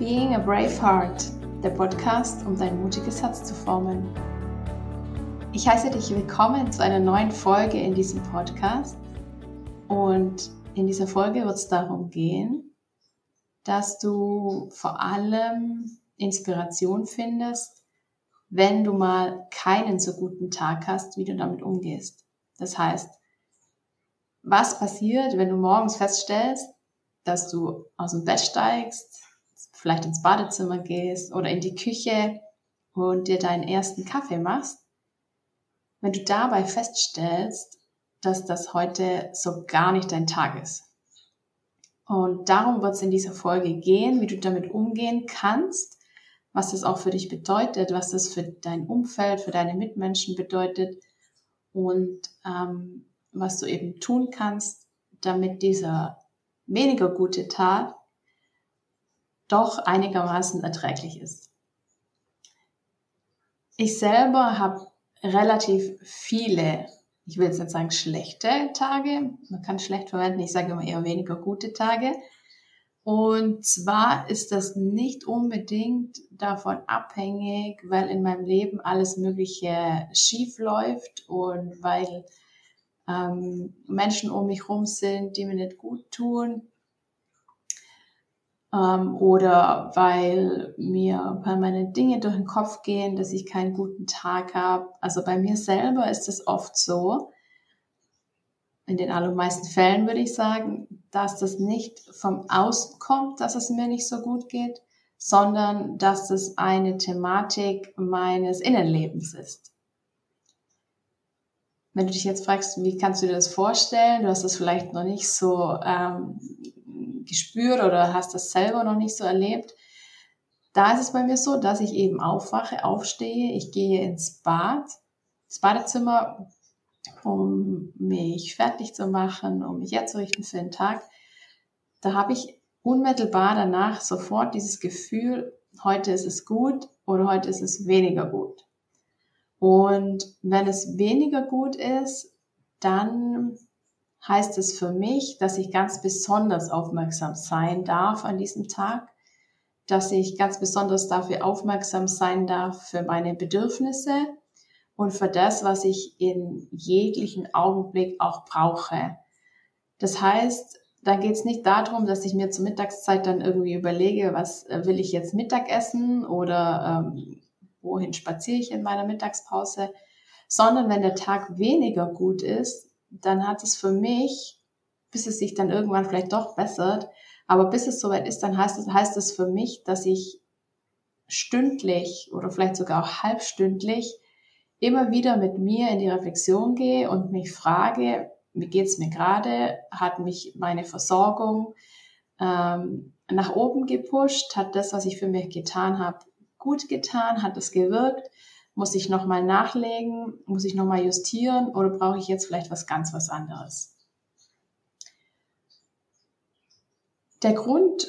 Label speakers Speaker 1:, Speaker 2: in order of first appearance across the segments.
Speaker 1: Being a Brave Heart, der Podcast, um dein mutiges Herz zu formen. Ich heiße dich willkommen zu einer neuen Folge in diesem Podcast. Und in dieser Folge wird es darum gehen, dass du vor allem Inspiration findest, wenn du mal keinen so guten Tag hast, wie du damit umgehst. Das heißt, was passiert, wenn du morgens feststellst, dass du aus dem Bett steigst, vielleicht ins Badezimmer gehst oder in die Küche und dir deinen ersten Kaffee machst, wenn du dabei feststellst, dass das heute so gar nicht dein Tag ist. Und darum wird es in dieser Folge gehen, wie du damit umgehen kannst, was das auch für dich bedeutet, was das für dein Umfeld, für deine Mitmenschen bedeutet und ähm, was du eben tun kannst, damit dieser weniger gute Tag doch einigermaßen erträglich ist. Ich selber habe relativ viele, ich will jetzt nicht sagen schlechte Tage, man kann schlecht verwenden, ich sage immer eher weniger gute Tage. Und zwar ist das nicht unbedingt davon abhängig, weil in meinem Leben alles Mögliche schief läuft und weil ähm, Menschen um mich rum sind, die mir nicht gut tun ähm, oder weil mir permanent Dinge durch den Kopf gehen, dass ich keinen guten Tag habe. Also bei mir selber ist es oft so, in den allermeisten Fällen würde ich sagen, dass das nicht vom Außen kommt, dass es mir nicht so gut geht, sondern dass das eine Thematik meines Innenlebens ist. Wenn du dich jetzt fragst, wie kannst du dir das vorstellen, du hast das vielleicht noch nicht so ähm, gespürt oder hast das selber noch nicht so erlebt. Da ist es bei mir so, dass ich eben aufwache, aufstehe, ich gehe ins Bad, ins Badezimmer, um mich fertig zu machen, um mich herzurichten für den Tag. Da habe ich unmittelbar danach sofort dieses Gefühl, heute ist es gut oder heute ist es weniger gut. Und wenn es weniger gut ist, dann heißt es für mich, dass ich ganz besonders aufmerksam sein darf an diesem Tag, dass ich ganz besonders dafür aufmerksam sein darf für meine Bedürfnisse und für das, was ich in jeglichen Augenblick auch brauche. Das heißt, da geht es nicht darum, dass ich mir zur Mittagszeit dann irgendwie überlege, was äh, will ich jetzt Mittag essen oder ähm, wohin spaziere ich in meiner Mittagspause, sondern wenn der Tag weniger gut ist, dann hat es für mich, bis es sich dann irgendwann vielleicht doch bessert, aber bis es soweit ist, dann heißt es, heißt es für mich, dass ich stündlich oder vielleicht sogar auch halbstündlich immer wieder mit mir in die Reflexion gehe und mich frage, wie geht's mir gerade? Hat mich meine Versorgung ähm, nach oben gepusht? Hat das, was ich für mich getan habe, gut getan? Hat es gewirkt? Muss ich nochmal nachlegen? Muss ich nochmal justieren? Oder brauche ich jetzt vielleicht was ganz was anderes? Der Grund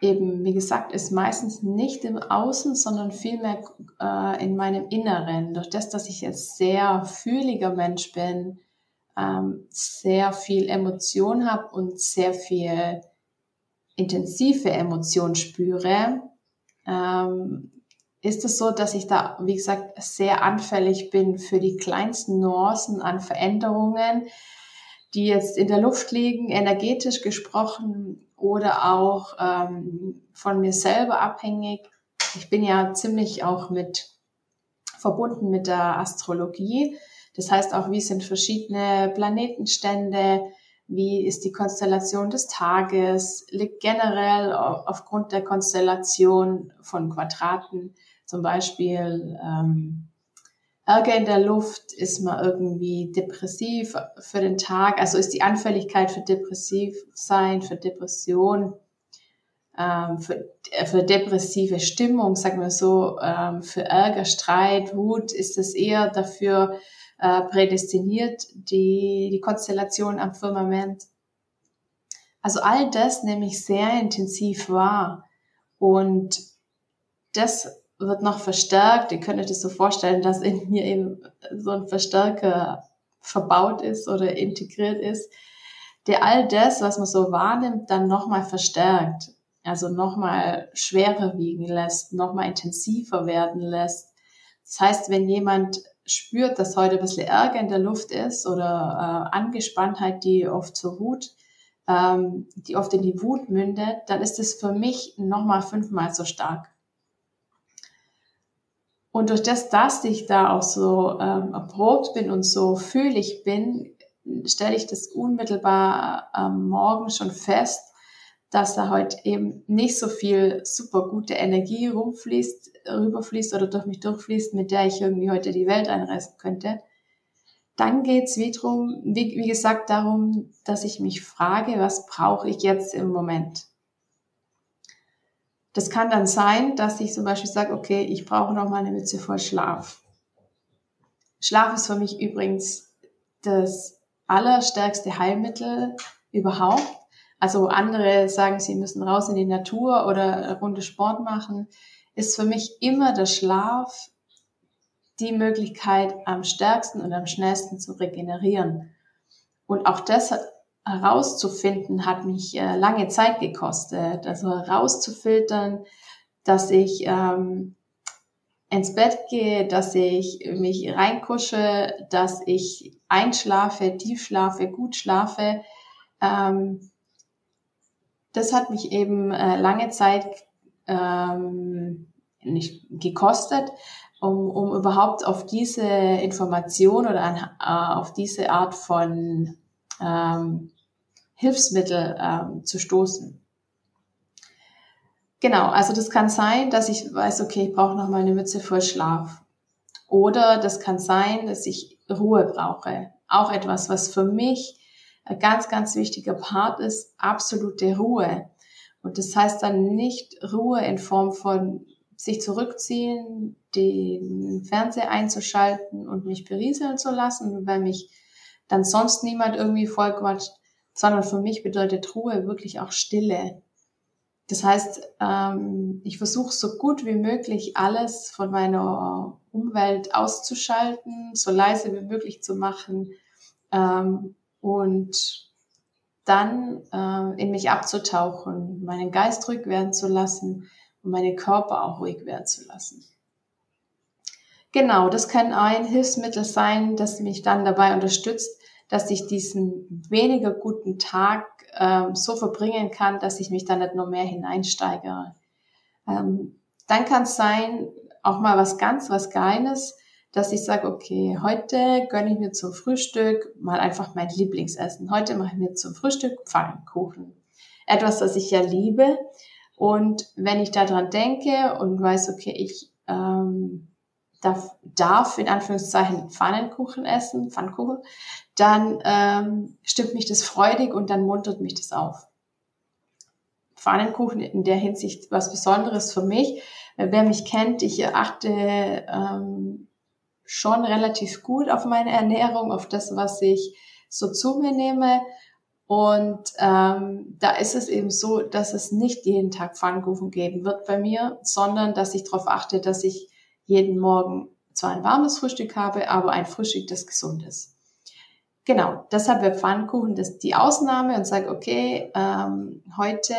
Speaker 1: eben, wie gesagt, ist meistens nicht im Außen, sondern vielmehr äh, in meinem Inneren. Durch das, dass ich jetzt sehr fühliger Mensch bin, ähm, sehr viel Emotion habe und sehr viel intensive Emotion spüre, ähm, ist es so, dass ich da, wie gesagt, sehr anfällig bin für die kleinsten Nuancen an Veränderungen, die jetzt in der Luft liegen, energetisch gesprochen oder auch ähm, von mir selber abhängig. Ich bin ja ziemlich auch mit verbunden mit der Astrologie. Das heißt auch, wie sind verschiedene Planetenstände, wie ist die Konstellation des Tages, liegt generell aufgrund der Konstellation von Quadraten zum Beispiel ähm, Ärger in der Luft, ist man irgendwie depressiv für den Tag, also ist die Anfälligkeit für depressiv sein, für Depression, ähm, für, äh, für depressive Stimmung, sagen wir so, ähm, für Ärger, Streit, Wut, ist es eher dafür äh, prädestiniert, die, die Konstellation am Firmament. Also all das nehme ich sehr intensiv wahr und das wird noch verstärkt. Ihr könnt euch das so vorstellen, dass in mir eben so ein Verstärker verbaut ist oder integriert ist, der all das, was man so wahrnimmt, dann nochmal verstärkt. also nochmal schwerer wiegen lässt, nochmal intensiver werden lässt. Das heißt, wenn jemand spürt, dass heute ein bisschen Ärger in der Luft ist oder äh, Angespanntheit, die oft zur Wut, ähm, die oft in die Wut mündet, dann ist es für mich nochmal fünfmal so stark. Und durch das, dass ich da auch so ähm, erprobt bin und so fühlig bin, stelle ich das unmittelbar am Morgen schon fest, dass da heute eben nicht so viel super gute Energie rumfließt, rüberfließt oder durch mich durchfließt, mit der ich irgendwie heute die Welt einreißen könnte. Dann geht's wie drum, wie, wie gesagt, darum, dass ich mich frage, was brauche ich jetzt im Moment? Das kann dann sein, dass ich zum Beispiel sage, okay, ich brauche noch mal eine Mütze voll Schlaf. Schlaf ist für mich übrigens das allerstärkste Heilmittel überhaupt. Also andere sagen, sie müssen raus in die Natur oder Runde Sport machen. Ist für mich immer der Schlaf die Möglichkeit, am stärksten und am schnellsten zu regenerieren. Und auch das herauszufinden, hat mich äh, lange Zeit gekostet. Also herauszufiltern, dass ich ähm, ins Bett gehe, dass ich mich reinkusche, dass ich einschlafe, tief schlafe, gut schlafe. Ähm, das hat mich eben äh, lange Zeit ähm, nicht gekostet, um, um überhaupt auf diese Information oder an, äh, auf diese Art von ähm, Hilfsmittel ähm, zu stoßen. Genau, also das kann sein, dass ich weiß, okay, ich brauche noch mal eine Mütze voll Schlaf. Oder das kann sein, dass ich Ruhe brauche. Auch etwas, was für mich ein ganz, ganz wichtiger Part ist, absolute Ruhe. Und das heißt dann nicht Ruhe in Form von sich zurückziehen, den Fernseher einzuschalten und mich berieseln zu lassen, weil mich dann sonst niemand irgendwie vollquatscht, sondern für mich bedeutet Ruhe wirklich auch Stille. Das heißt, ähm, ich versuche so gut wie möglich alles von meiner Umwelt auszuschalten, so leise wie möglich zu machen ähm, und dann äh, in mich abzutauchen, meinen Geist ruhig werden zu lassen und meinen Körper auch ruhig werden zu lassen. Genau, das kann ein Hilfsmittel sein, das mich dann dabei unterstützt, dass ich diesen weniger guten Tag ähm, so verbringen kann, dass ich mich dann nicht nur mehr hineinsteigere. Ähm, dann kann es sein, auch mal was ganz, was Kleines, dass ich sage, okay, heute gönne ich mir zum Frühstück mal einfach mein Lieblingsessen. Heute mache ich mir zum Frühstück Pfannkuchen. Etwas, das ich ja liebe. Und wenn ich daran denke und weiß, okay, ich ähm, darf, darf in Anführungszeichen Pfannenkuchen essen, Pfannkuchen, dann ähm, stimmt mich das freudig und dann muntert mich das auf. Pfannenkuchen in der Hinsicht was Besonderes für mich. Wer mich kennt, ich achte ähm, schon relativ gut auf meine Ernährung, auf das, was ich so zu mir nehme. Und ähm, da ist es eben so, dass es nicht jeden Tag Pfannkuchen geben wird bei mir, sondern dass ich darauf achte, dass ich jeden Morgen zwar ein warmes Frühstück habe, aber ein Frühstück, das gesund ist. Genau, deshalb wäre Pfannkuchen das die Ausnahme und sage, okay, ähm, heute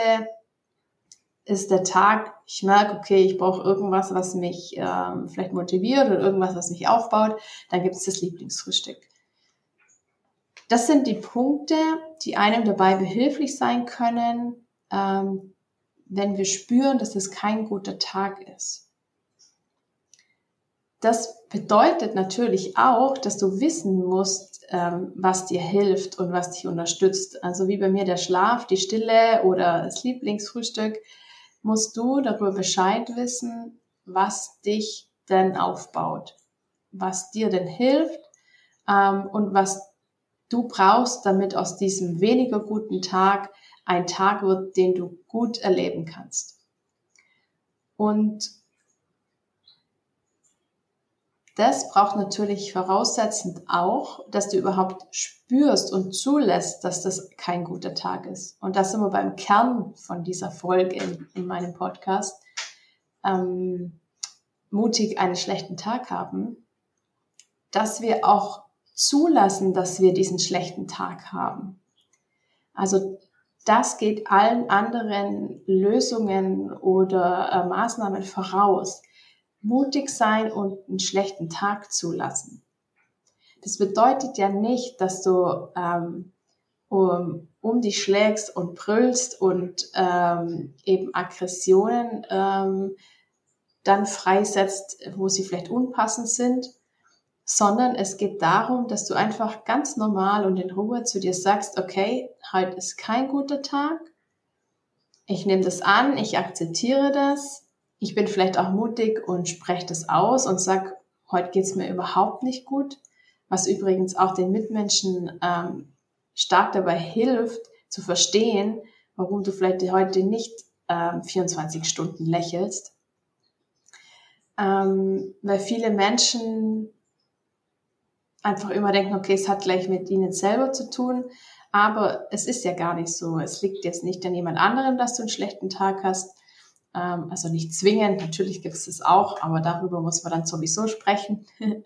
Speaker 1: ist der Tag, ich merke, okay, ich brauche irgendwas, was mich ähm, vielleicht motiviert oder irgendwas, was mich aufbaut, dann gibt es das Lieblingsfrühstück. Das sind die Punkte, die einem dabei behilflich sein können, ähm, wenn wir spüren, dass es kein guter Tag ist. Das bedeutet natürlich auch, dass du wissen musst, ähm, was dir hilft und was dich unterstützt. Also wie bei mir der Schlaf, die Stille oder das Lieblingsfrühstück musst du darüber Bescheid wissen, was dich denn aufbaut, was dir denn hilft ähm, und was du brauchst, damit aus diesem weniger guten Tag ein Tag wird, den du gut erleben kannst. Und das braucht natürlich voraussetzend auch, dass du überhaupt spürst und zulässt, dass das kein guter Tag ist. Und das sind wir beim Kern von dieser Folge in, in meinem Podcast. Ähm, mutig einen schlechten Tag haben, dass wir auch zulassen, dass wir diesen schlechten Tag haben. Also das geht allen anderen Lösungen oder äh, Maßnahmen voraus. Mutig sein und einen schlechten Tag zulassen. Das bedeutet ja nicht, dass du ähm, um, um dich schlägst und brüllst und ähm, eben Aggressionen ähm, dann freisetzt, wo sie vielleicht unpassend sind, sondern es geht darum, dass du einfach ganz normal und in Ruhe zu dir sagst, okay, heute ist kein guter Tag, ich nehme das an, ich akzeptiere das, ich bin vielleicht auch mutig und spreche das aus und sag, heute geht's mir überhaupt nicht gut, was übrigens auch den Mitmenschen ähm, stark dabei hilft, zu verstehen, warum du vielleicht heute nicht ähm, 24 Stunden lächelst. Ähm, weil viele Menschen einfach immer denken, okay, es hat gleich mit ihnen selber zu tun. Aber es ist ja gar nicht so. Es liegt jetzt nicht an jemand anderem, dass du einen schlechten Tag hast. Ähm, also nicht zwingend, natürlich gibt es das auch, aber darüber muss man dann sowieso sprechen.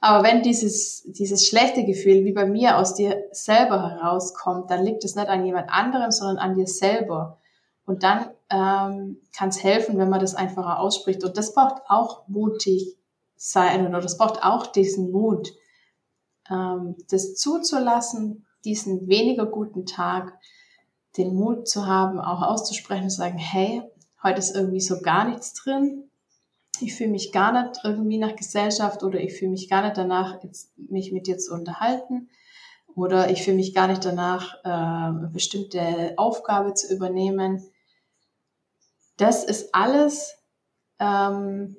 Speaker 1: aber wenn dieses, dieses schlechte Gefühl wie bei mir aus dir selber herauskommt, dann liegt es nicht an jemand anderem, sondern an dir selber. Und dann ähm, kann es helfen, wenn man das einfacher ausspricht. Und das braucht auch mutig sein oder das braucht auch diesen Mut ähm, das zuzulassen, diesen weniger guten Tag, den Mut zu haben, auch auszusprechen zu sagen, hey, heute ist irgendwie so gar nichts drin. Ich fühle mich gar nicht irgendwie nach Gesellschaft oder ich fühle mich gar nicht danach, jetzt, mich mit dir zu unterhalten oder ich fühle mich gar nicht danach, äh, eine bestimmte Aufgabe zu übernehmen. Das ist alles ähm,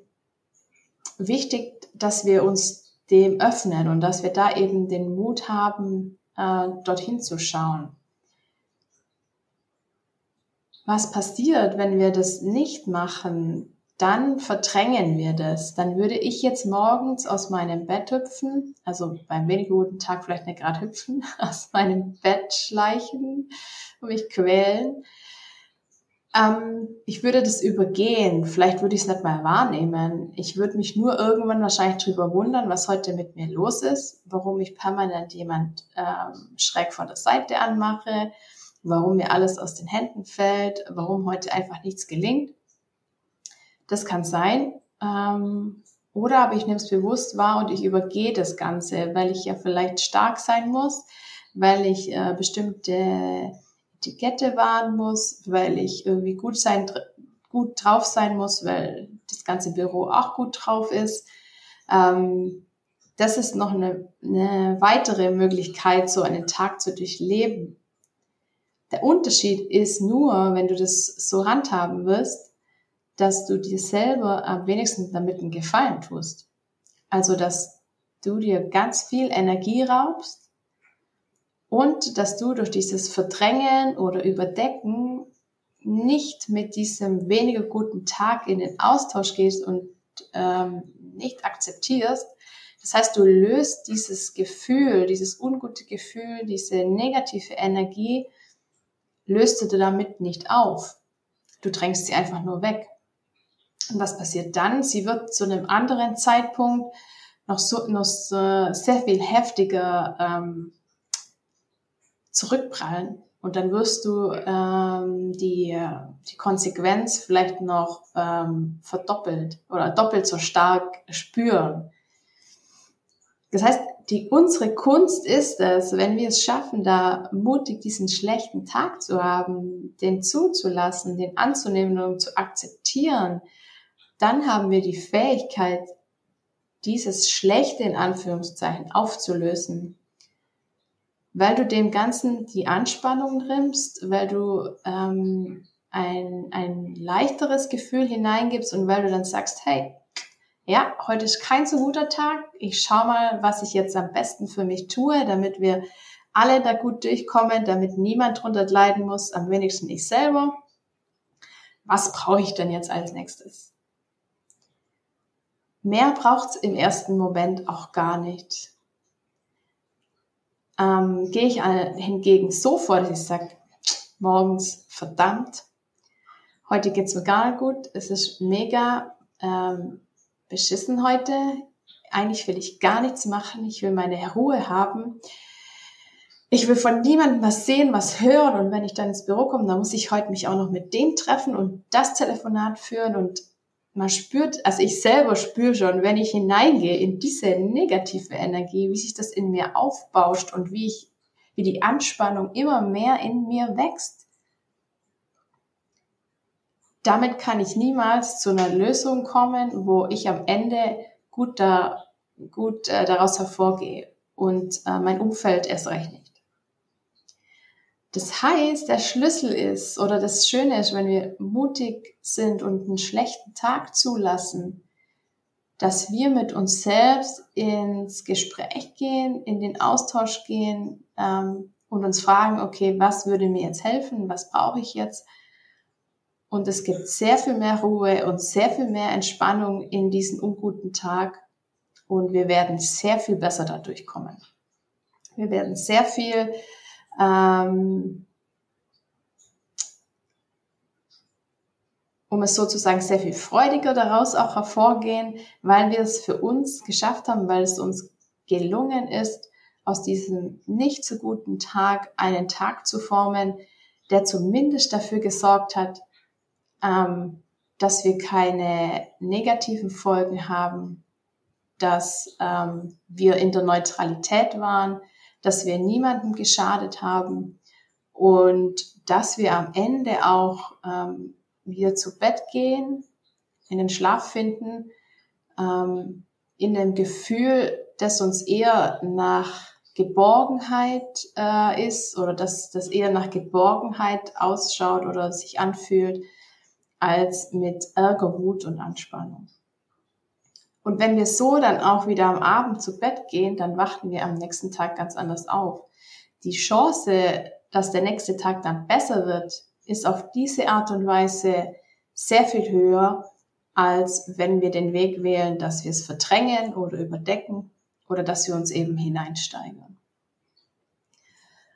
Speaker 1: wichtig, dass wir uns dem öffnen und dass wir da eben den Mut haben, äh, dorthin zu schauen. Was passiert, wenn wir das nicht machen? Dann verdrängen wir das. Dann würde ich jetzt morgens aus meinem Bett hüpfen, also beim weniger guten Tag vielleicht nicht gerade hüpfen, aus meinem Bett schleichen und mich quälen ähm, ich würde das übergehen. Vielleicht würde ich es nicht mal wahrnehmen. Ich würde mich nur irgendwann wahrscheinlich drüber wundern, was heute mit mir los ist, warum ich permanent jemand ähm, schräg von der Seite anmache, warum mir alles aus den Händen fällt, warum heute einfach nichts gelingt. Das kann sein. Ähm, oder aber ich nehme es bewusst wahr und ich übergehe das Ganze, weil ich ja vielleicht stark sein muss, weil ich äh, bestimmte Etikette wahren muss, weil ich irgendwie gut sein, gut drauf sein muss, weil das ganze Büro auch gut drauf ist. Ähm, das ist noch eine, eine weitere Möglichkeit, so einen Tag zu durchleben. Der Unterschied ist nur, wenn du das so handhaben wirst, dass du dir selber am wenigsten damit einen Gefallen tust. Also, dass du dir ganz viel Energie raubst und dass du durch dieses Verdrängen oder Überdecken nicht mit diesem weniger guten Tag in den Austausch gehst und ähm, nicht akzeptierst. Das heißt, du löst dieses Gefühl, dieses ungute Gefühl, diese negative Energie, löst du damit nicht auf. Du drängst sie einfach nur weg. Und was passiert dann? Sie wird zu einem anderen Zeitpunkt noch so noch so sehr viel heftiger ähm, zurückprallen. Und dann wirst du ähm, die, die Konsequenz vielleicht noch ähm, verdoppelt oder doppelt so stark spüren. Das heißt, die, unsere Kunst ist es, wenn wir es schaffen, da mutig diesen schlechten Tag zu haben, den zuzulassen, den anzunehmen und zu akzeptieren, dann haben wir die Fähigkeit, dieses Schlechte in Anführungszeichen aufzulösen. Weil du dem Ganzen die Anspannung nimmst, weil du ähm, ein, ein leichteres Gefühl hineingibst und weil du dann sagst, hey, ja, heute ist kein so guter Tag. Ich schau mal, was ich jetzt am besten für mich tue, damit wir alle da gut durchkommen, damit niemand drunter leiden muss, am wenigsten ich selber. Was brauche ich denn jetzt als nächstes? Mehr braucht's im ersten Moment auch gar nicht ähm, gehe ich hingegen so vor, dass ich sage, morgens, verdammt, heute geht's mir gar nicht gut, es ist mega ähm, beschissen heute, eigentlich will ich gar nichts machen, ich will meine Ruhe haben. ich will von niemandem was sehen, was hören und wenn ich dann ins Büro komme, dann muss ich heute mich auch noch mit dem treffen und das Telefonat führen und man spürt, also ich selber spüre schon, wenn ich hineingehe in diese negative Energie, wie sich das in mir aufbauscht und wie ich, wie die Anspannung immer mehr in mir wächst. Damit kann ich niemals zu einer Lösung kommen, wo ich am Ende gut da, gut äh, daraus hervorgehe und äh, mein Umfeld erst recht nicht. Das heißt, der Schlüssel ist oder das Schöne ist, wenn wir mutig sind und einen schlechten Tag zulassen, dass wir mit uns selbst ins Gespräch gehen, in den Austausch gehen ähm, und uns fragen, okay, was würde mir jetzt helfen, was brauche ich jetzt? Und es gibt sehr viel mehr Ruhe und sehr viel mehr Entspannung in diesen unguten Tag und wir werden sehr viel besser dadurch kommen. Wir werden sehr viel ähm, um es sozusagen sehr viel freudiger daraus auch hervorgehen, weil wir es für uns geschafft haben, weil es uns gelungen ist, aus diesem nicht so guten Tag einen Tag zu formen, der zumindest dafür gesorgt hat, ähm, dass wir keine negativen Folgen haben, dass ähm, wir in der Neutralität waren, dass wir niemandem geschadet haben und dass wir am Ende auch ähm, wieder zu Bett gehen, in den Schlaf finden, ähm, in dem Gefühl, das uns eher nach Geborgenheit äh, ist oder dass das eher nach Geborgenheit ausschaut oder sich anfühlt, als mit Ärger, Wut und Anspannung. Und wenn wir so dann auch wieder am Abend zu Bett gehen, dann wachen wir am nächsten Tag ganz anders auf. Die Chance, dass der nächste Tag dann besser wird, ist auf diese Art und Weise sehr viel höher, als wenn wir den Weg wählen, dass wir es verdrängen oder überdecken oder dass wir uns eben hineinsteigern.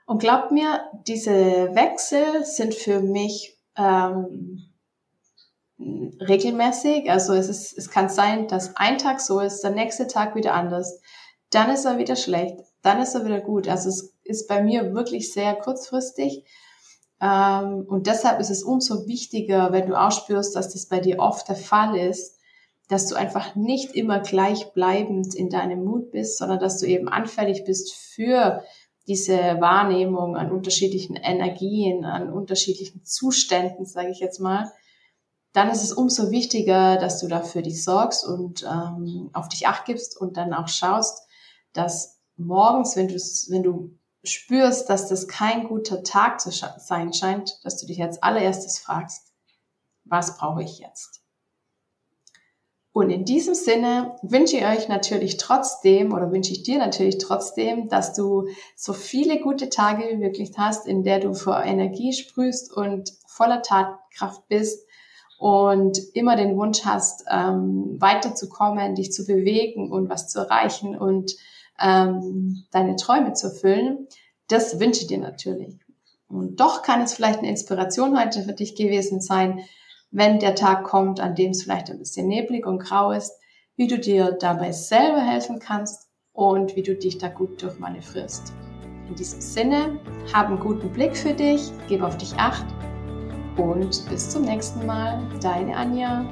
Speaker 1: Und glaubt mir, diese Wechsel sind für mich ähm, regelmäßig. Also es, ist, es kann sein, dass ein Tag so ist, der nächste Tag wieder anders. Dann ist er wieder schlecht, dann ist er wieder gut. Also es ist bei mir wirklich sehr kurzfristig. Ähm, und deshalb ist es umso wichtiger, wenn du auch spürst, dass das bei dir oft der Fall ist, dass du einfach nicht immer gleichbleibend in deinem Mut bist, sondern dass du eben anfällig bist für diese Wahrnehmung an unterschiedlichen Energien, an unterschiedlichen Zuständen, sage ich jetzt mal dann ist es umso wichtiger, dass du dafür dich sorgst und ähm, auf dich acht gibst und dann auch schaust, dass morgens, wenn du, wenn du spürst, dass das kein guter Tag zu sein scheint, dass du dich als allererstes fragst, was brauche ich jetzt? Und in diesem Sinne wünsche ich euch natürlich trotzdem oder wünsche ich dir natürlich trotzdem, dass du so viele gute Tage wie möglich hast, in der du vor Energie sprühst und voller Tatkraft bist und immer den Wunsch hast, ähm, weiterzukommen, dich zu bewegen und was zu erreichen und ähm, deine Träume zu erfüllen, das wünsche ich dir natürlich. Und doch kann es vielleicht eine Inspiration heute für dich gewesen sein, wenn der Tag kommt, an dem es vielleicht ein bisschen neblig und grau ist, wie du dir dabei selber helfen kannst und wie du dich da gut durchmanövrierst. In diesem Sinne, hab einen guten Blick für dich, gib auf dich acht und bis zum nächsten Mal, deine Anja.